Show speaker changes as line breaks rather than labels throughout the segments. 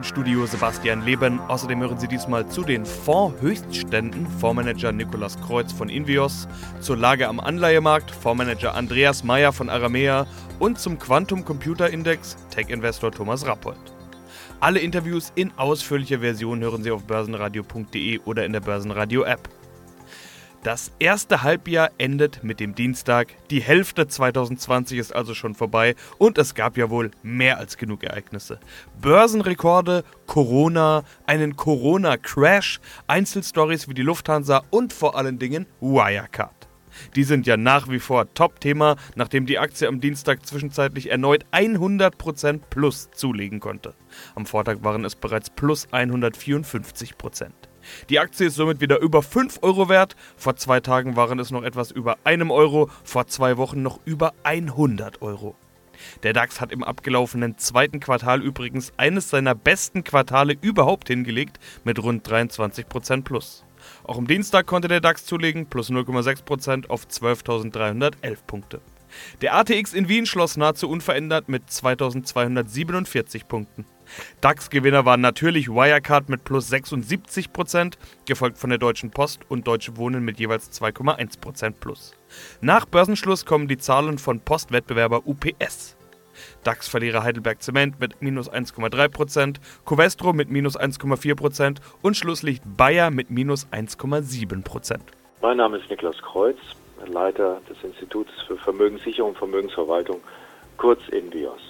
Im Studio Sebastian Leben. Außerdem hören Sie diesmal zu den Fondshöchstständen Fondsmanager Nikolas Kreuz von Invios, zur Lage am Anleihemarkt Fondsmanager Andreas Meyer von Aramea und zum Quantum Computer Index Tech-Investor Thomas Rappold. Alle Interviews in ausführlicher Version hören Sie auf börsenradio.de oder in der Börsenradio-App. Das erste Halbjahr endet mit dem Dienstag. Die Hälfte 2020 ist also schon vorbei und es gab ja wohl mehr als genug Ereignisse. Börsenrekorde, Corona, einen Corona-Crash, Einzelstories wie die Lufthansa und vor allen Dingen Wirecard. Die sind ja nach wie vor Top-Thema, nachdem die Aktie am Dienstag zwischenzeitlich erneut 100% plus zulegen konnte. Am Vortag waren es bereits plus 154%. Die Aktie ist somit wieder über 5 Euro wert. Vor zwei Tagen waren es noch etwas über einem Euro, vor zwei Wochen noch über 100 Euro. Der DAX hat im abgelaufenen zweiten Quartal übrigens eines seiner besten Quartale überhaupt hingelegt mit rund 23% plus. Auch am Dienstag konnte der DAX zulegen, plus 0,6% auf 12.311 Punkte. Der ATX in Wien schloss nahezu unverändert mit 2247 Punkten. DAX-Gewinner waren natürlich Wirecard mit plus 76%, gefolgt von der Deutschen Post und Deutsche Wohnen mit jeweils 2,1% plus. Nach Börsenschluss kommen die Zahlen von Postwettbewerber UPS. DAX-Verlierer Heidelberg Zement mit minus 1,3%, Covestro mit minus 1,4% und Schlusslicht Bayer mit minus 1,7%.
Mein Name ist Niklas Kreuz, Leiter des Instituts für Vermögenssicherung und Vermögensverwaltung, kurz INVIOS.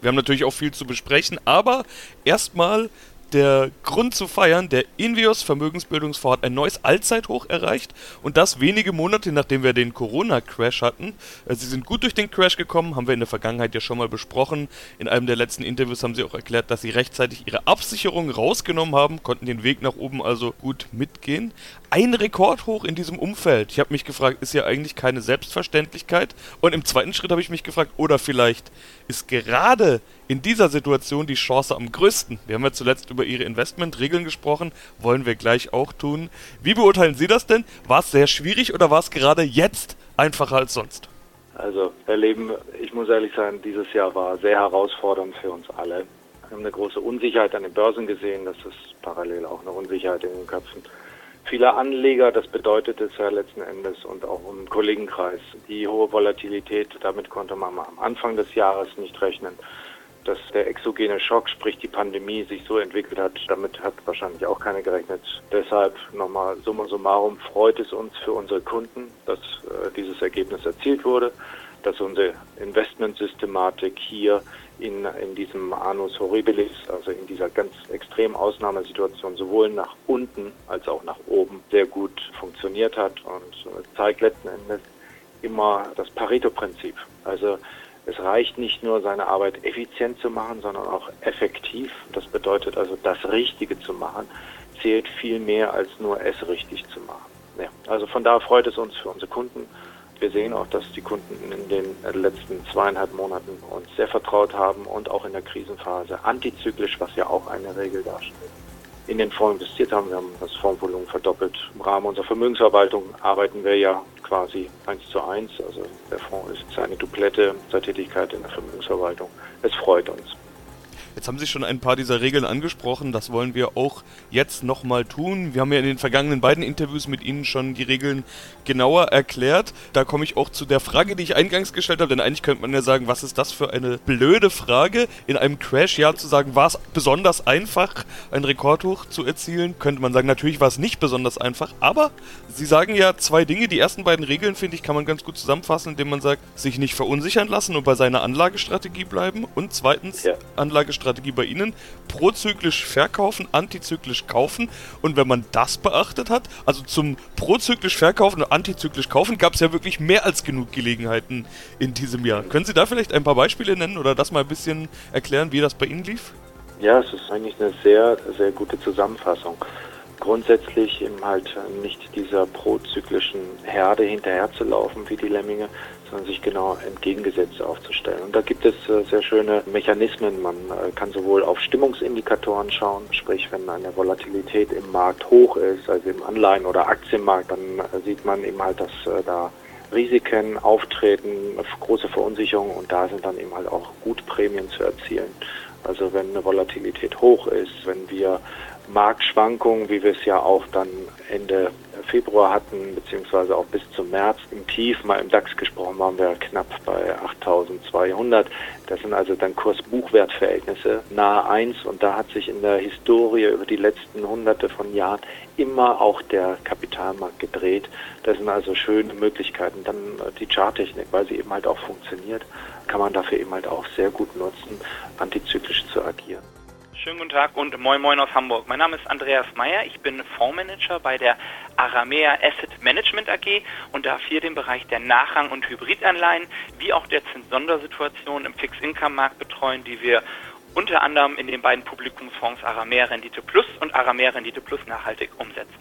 Wir haben natürlich auch viel zu besprechen, aber erstmal der Grund zu feiern, der Invios Vermögensbildungsfonds hat ein neues Allzeithoch erreicht und das wenige Monate nachdem wir den Corona-Crash hatten. Äh, sie sind gut durch den Crash gekommen, haben wir in der Vergangenheit ja schon mal besprochen. In einem der letzten Interviews haben sie auch erklärt, dass sie rechtzeitig ihre Absicherung rausgenommen haben, konnten den Weg nach oben also gut mitgehen. Ein Rekordhoch in diesem Umfeld. Ich habe mich gefragt, ist ja eigentlich keine Selbstverständlichkeit? Und im zweiten Schritt habe ich mich gefragt, oder vielleicht ist gerade in dieser Situation die Chance am größten. Wir haben ja zuletzt über Ihre Investmentregeln gesprochen, wollen wir gleich auch tun. Wie beurteilen Sie das denn? War es sehr schwierig oder war es gerade jetzt einfacher als sonst?
Also, Herr Leben, ich muss ehrlich sagen, dieses Jahr war sehr herausfordernd für uns alle. Wir haben eine große Unsicherheit an den Börsen gesehen, das ist parallel auch eine Unsicherheit in den Köpfen vieler Anleger. Das bedeutet es ja letzten Endes und auch im Kollegenkreis. Die hohe Volatilität, damit konnte man am Anfang des Jahres nicht rechnen dass der exogene Schock, sprich die Pandemie, sich so entwickelt hat, damit hat wahrscheinlich auch keiner gerechnet. Deshalb nochmal summa summarum freut es uns für unsere Kunden, dass äh, dieses Ergebnis erzielt wurde, dass unsere Investmentsystematik hier in, in diesem Anus Horribilis, also in dieser ganz extremen Ausnahmesituation, sowohl nach unten als auch nach oben sehr gut funktioniert hat und äh, zeigt letzten Endes immer das Pareto-Prinzip. Also es reicht nicht nur, seine Arbeit effizient zu machen, sondern auch effektiv. Das bedeutet also, das Richtige zu machen, zählt viel mehr als nur es richtig zu machen. Ja, also von daher freut es uns für unsere Kunden. Wir sehen auch, dass die Kunden in den letzten zweieinhalb Monaten uns sehr vertraut haben und auch in der Krisenphase antizyklisch, was ja auch eine Regel darstellt, in den Fonds investiert haben. Wir haben das Fondsvolumen verdoppelt. Im Rahmen unserer Vermögensverwaltung arbeiten wir ja quasi eins zu eins. Also der Fonds ist eine Duplette zur Tätigkeit in der Vermögensverwaltung. Es freut uns.
Jetzt haben Sie schon ein paar dieser Regeln angesprochen, das wollen wir auch jetzt nochmal tun. Wir haben ja in den vergangenen beiden Interviews mit Ihnen schon die Regeln genauer erklärt. Da komme ich auch zu der Frage, die ich eingangs gestellt habe, denn eigentlich könnte man ja sagen, was ist das für eine blöde Frage, in einem Crash-Jahr zu sagen, war es besonders einfach, ein Rekordhoch zu erzielen? Könnte man sagen, natürlich war es nicht besonders einfach, aber Sie sagen ja zwei Dinge. Die ersten beiden Regeln, finde ich, kann man ganz gut zusammenfassen, indem man sagt, sich nicht verunsichern lassen und bei seiner Anlagestrategie bleiben und zweitens ja. Anlagestrategie Strategie bei Ihnen. Prozyklisch verkaufen, antizyklisch kaufen. Und wenn man das beachtet hat, also zum prozyklisch verkaufen und antizyklisch kaufen, gab es ja wirklich mehr als genug Gelegenheiten in diesem Jahr. Können Sie da vielleicht ein paar Beispiele nennen oder das mal ein bisschen erklären, wie das bei Ihnen lief?
Ja, es ist eigentlich eine sehr, sehr gute Zusammenfassung grundsätzlich eben halt nicht dieser prozyklischen Herde hinterherzulaufen wie die Lemminge, sondern sich genau entgegengesetzt aufzustellen. Und da gibt es äh, sehr schöne Mechanismen. Man äh, kann sowohl auf Stimmungsindikatoren schauen, sprich wenn eine Volatilität im Markt hoch ist, also im Anleihen- oder Aktienmarkt, dann äh, sieht man eben halt, dass da Risiken auftreten, große Verunsicherung und da sind dann eben halt auch gut Prämien zu erzielen. Also wenn eine Volatilität hoch ist, wenn wir Marktschwankungen, wie wir es ja auch dann Ende Februar hatten, beziehungsweise auch bis zum März im Tief, mal im DAX gesprochen, waren wir knapp bei 8200. Das sind also dann Kurs-Buchwert-Verhältnisse nahe 1 und da hat sich in der Historie über die letzten hunderte von Jahren immer auch der Kapitalmarkt gedreht. Das sind also schöne Möglichkeiten. Dann die Charttechnik, weil sie eben halt auch funktioniert, kann man dafür eben halt auch sehr gut nutzen, antizyklisch zu agieren.
Schönen guten Tag und moin moin aus Hamburg. Mein Name ist Andreas Meyer. Ich bin Fondsmanager bei der Aramea Asset Management AG und darf hier den Bereich der Nachrang- und Hybridanleihen wie auch der Zinssondersituation im Fixed-Income-Markt betreuen, die wir unter anderem in den beiden Publikumsfonds Aramea Rendite Plus und Aramea Rendite Plus nachhaltig umsetzen.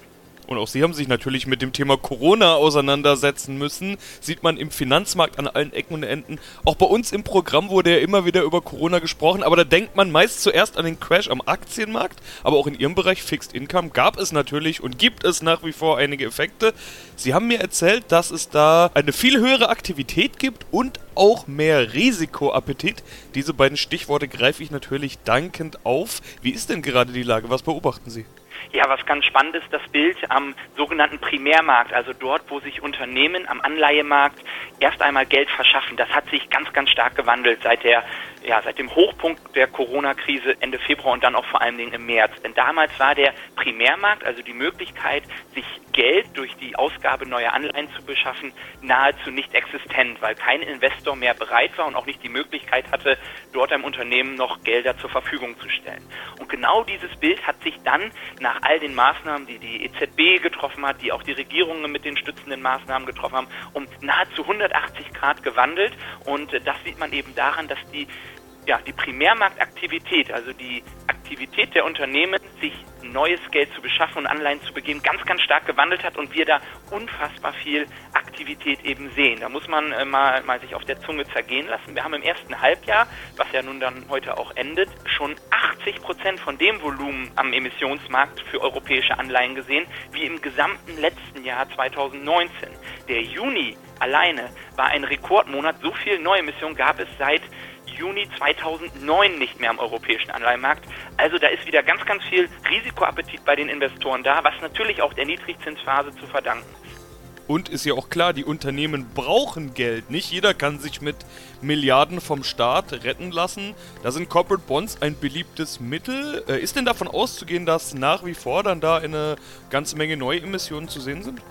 Und auch Sie haben sich natürlich mit dem Thema Corona auseinandersetzen müssen. Sieht man im Finanzmarkt an allen Ecken und Enden. Auch bei uns im Programm wurde ja immer wieder über Corona gesprochen, aber da denkt man meist zuerst an den Crash am Aktienmarkt. Aber auch in Ihrem Bereich Fixed Income gab es natürlich und gibt es nach wie vor einige Effekte. Sie haben mir erzählt, dass es da eine viel höhere Aktivität gibt und auch mehr Risikoappetit. Diese beiden Stichworte greife ich natürlich dankend auf. Wie ist denn gerade die Lage? Was beobachten Sie?
Ja, was ganz spannend ist, das Bild am sogenannten Primärmarkt, also dort, wo sich Unternehmen am Anleihemarkt erst einmal Geld verschaffen. Das hat sich ganz, ganz stark gewandelt seit der ja, seit dem Hochpunkt der Corona-Krise Ende Februar und dann auch vor allen Dingen im März. Denn damals war der Primärmarkt, also die Möglichkeit, sich Geld durch die Ausgabe neuer Anleihen zu beschaffen, nahezu nicht existent, weil kein Investor mehr bereit war und auch nicht die Möglichkeit hatte, dort einem Unternehmen noch Gelder zur Verfügung zu stellen. Und genau dieses Bild hat sich dann nach all den Maßnahmen, die die EZB getroffen hat, die auch die Regierungen mit den stützenden Maßnahmen getroffen haben, um nahezu 180 Grad gewandelt. Und das sieht man eben daran, dass die ja, die Primärmarktaktivität, also die Aktivität der Unternehmen, sich neues Geld zu beschaffen und Anleihen zu begeben, ganz, ganz stark gewandelt hat und wir da unfassbar viel Aktivität eben sehen. Da muss man äh, mal, mal sich auf der Zunge zergehen lassen. Wir haben im ersten Halbjahr, was ja nun dann heute auch endet, schon 80 Prozent von dem Volumen am Emissionsmarkt für europäische Anleihen gesehen, wie im gesamten letzten Jahr 2019. Der Juni alleine war ein Rekordmonat. So viel Neuemissionen gab es seit Juni 2009 nicht mehr am europäischen Anleihenmarkt. Also da ist wieder ganz, ganz viel Risikoappetit bei den Investoren da, was natürlich auch der Niedrigzinsphase zu verdanken ist.
Und ist ja auch klar, die Unternehmen brauchen Geld. Nicht jeder kann sich mit Milliarden vom Staat retten lassen. Da sind Corporate Bonds ein beliebtes Mittel. Äh, ist denn davon auszugehen, dass nach wie vor dann da eine ganze Menge Neuemissionen zu sehen sind?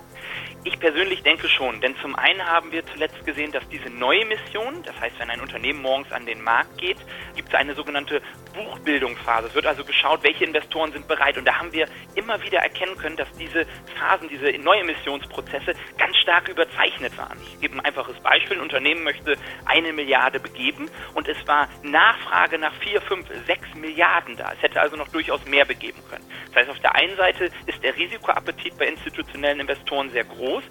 Ich persönlich denke schon, denn zum einen haben wir zuletzt gesehen, dass diese neue Mission, das heißt, wenn ein Unternehmen morgens an den Markt geht, gibt es eine sogenannte Buchbildungsphase. Es wird also geschaut, welche Investoren sind bereit. Und da haben wir immer wieder erkennen können, dass diese Phasen, diese Neuemissionsprozesse ganz stark überzeichnet waren. Ich gebe ein einfaches Beispiel. Ein Unternehmen möchte eine Milliarde begeben und es war Nachfrage nach vier, fünf, sechs Milliarden da. Es hätte also noch durchaus mehr begeben können. Das heißt, auf der einen Seite ist der Risikoappetit bei institutionellen Investoren sehr groß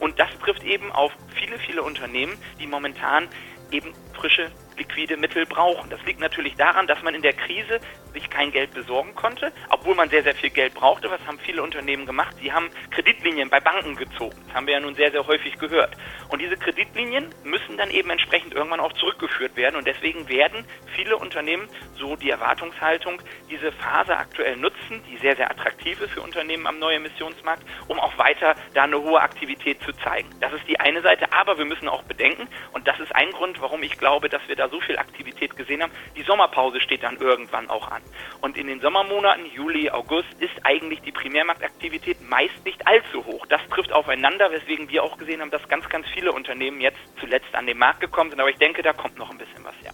und das trifft eben auf viele, viele Unternehmen, die momentan eben frische liquide Mittel brauchen. Das liegt natürlich daran, dass man in der Krise sich kein Geld besorgen konnte, obwohl man sehr, sehr viel Geld brauchte. Was haben viele Unternehmen gemacht? Sie haben Kreditlinien bei Banken gezogen. Das haben wir ja nun sehr, sehr häufig gehört. Und diese Kreditlinien müssen dann eben entsprechend irgendwann auch zurückgeführt werden. Und deswegen werden viele Unternehmen, so die Erwartungshaltung, diese Phase aktuell nutzen, die sehr, sehr attraktiv ist für Unternehmen am Neuemissionsmarkt, um auch weiter da eine hohe Aktivität zu zeigen. Das ist die eine Seite. Aber wir müssen auch bedenken, und das ist ein Grund, warum ich glaube, dass wir da so viel Aktivität gesehen haben. Die Sommerpause steht dann irgendwann auch an. Und in den Sommermonaten, Juli, August, ist eigentlich die Primärmarktaktivität meist nicht allzu hoch. Das trifft aufeinander, weswegen wir auch gesehen haben, dass ganz, ganz viele Unternehmen jetzt zuletzt an den Markt gekommen sind. Aber ich denke, da kommt noch ein bisschen was, ja.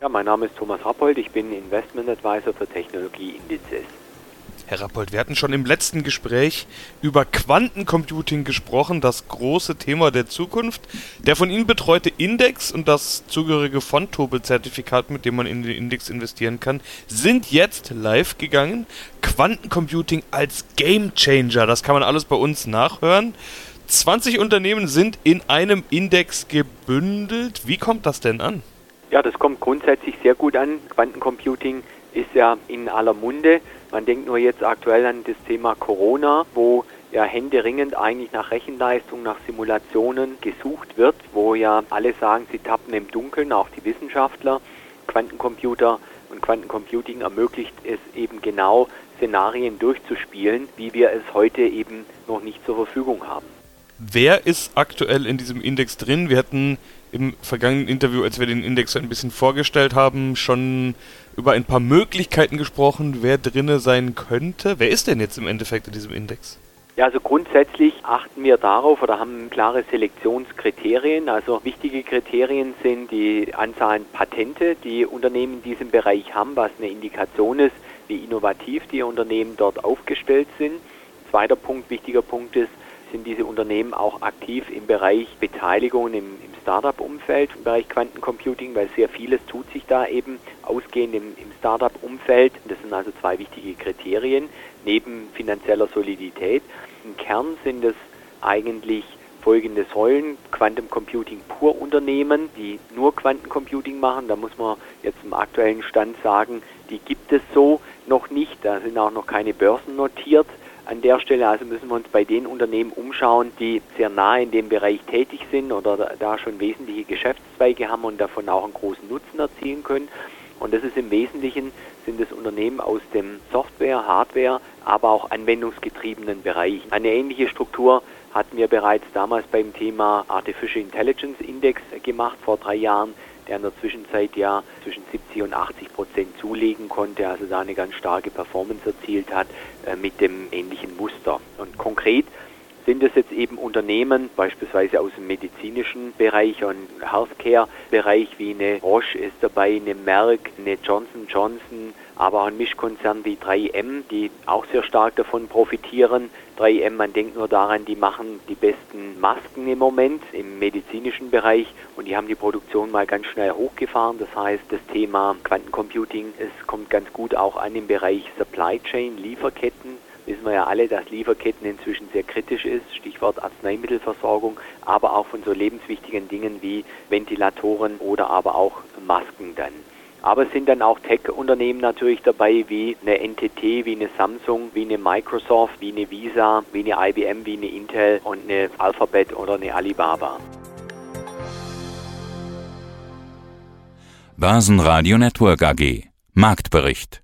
Ja, mein Name ist Thomas Rappold, ich bin Investment Advisor für Technologieindizes.
Herr Rappold, wir hatten schon im letzten Gespräch über Quantencomputing gesprochen, das große Thema der Zukunft. Der von Ihnen betreute Index und das zugehörige Fontobel-Zertifikat, mit dem man in den Index investieren kann, sind jetzt live gegangen. Quantencomputing als Gamechanger, das kann man alles bei uns nachhören. 20 Unternehmen sind in einem Index gebündelt. Wie kommt das denn an?
Ja, das kommt grundsätzlich sehr gut an. Quantencomputing ist ja in aller Munde. Man denkt nur jetzt aktuell an das Thema Corona, wo ja händeringend eigentlich nach Rechenleistung, nach Simulationen gesucht wird, wo ja alle sagen, sie tappen im Dunkeln, auch die Wissenschaftler. Quantencomputer und Quantencomputing ermöglicht es eben genau, Szenarien durchzuspielen, wie wir es heute eben noch nicht zur Verfügung haben.
Wer ist aktuell in diesem Index drin? Wir hatten im vergangenen Interview, als wir den Index ein bisschen vorgestellt haben, schon über ein paar Möglichkeiten gesprochen, wer drinne sein könnte. Wer ist denn jetzt im Endeffekt in diesem Index?
Ja, also grundsätzlich achten wir darauf oder haben klare Selektionskriterien. Also wichtige Kriterien sind die Anzahl Patente, die Unternehmen in diesem Bereich haben, was eine Indikation ist, wie innovativ die Unternehmen dort aufgestellt sind. Zweiter Punkt, wichtiger Punkt ist, sind diese Unternehmen auch aktiv im Bereich Beteiligung im, im Startup-Umfeld, im Bereich Quantencomputing, weil sehr vieles tut sich da eben ausgehend im, im Startup-Umfeld. Das sind also zwei wichtige Kriterien neben finanzieller Solidität. Im Kern sind es eigentlich folgende Säulen. Quantum Computing pur Unternehmen, die nur Quantencomputing machen. Da muss man jetzt im aktuellen Stand sagen, die gibt es so noch nicht. Da sind auch noch keine Börsen notiert. An der Stelle also müssen wir uns bei den Unternehmen umschauen, die sehr nah in dem Bereich tätig sind oder da schon wesentliche Geschäftszweige haben und davon auch einen großen Nutzen erzielen können. Und das ist im Wesentlichen sind es Unternehmen aus dem Software, Hardware, aber auch anwendungsgetriebenen Bereich. Eine ähnliche Struktur hatten wir bereits damals beim Thema Artificial Intelligence Index gemacht vor drei Jahren, der in der Zwischenzeit ja zwischen 70 und 80 Prozent zulegen konnte, also da eine ganz starke Performance erzielt hat äh, mit dem ähnlichen Muster. Und konkret sind es jetzt eben Unternehmen, beispielsweise aus dem medizinischen Bereich und Healthcare-Bereich, wie eine Roche ist dabei, eine Merck, eine Johnson Johnson, aber auch ein Mischkonzern wie 3M, die auch sehr stark davon profitieren. 3M, man denkt nur daran, die machen die besten Masken im Moment im medizinischen Bereich und die haben die Produktion mal ganz schnell hochgefahren. Das heißt, das Thema Quantencomputing, es kommt ganz gut auch an im Bereich Supply Chain, Lieferketten wissen wir ja alle, dass Lieferketten inzwischen sehr kritisch ist, Stichwort Arzneimittelversorgung, aber auch von so lebenswichtigen Dingen wie Ventilatoren oder aber auch Masken dann. Aber es sind dann auch Tech-Unternehmen natürlich dabei, wie eine NTT, wie eine Samsung, wie eine Microsoft, wie eine Visa, wie eine IBM, wie eine Intel und eine Alphabet oder eine Alibaba.
Börsenradio Network AG Marktbericht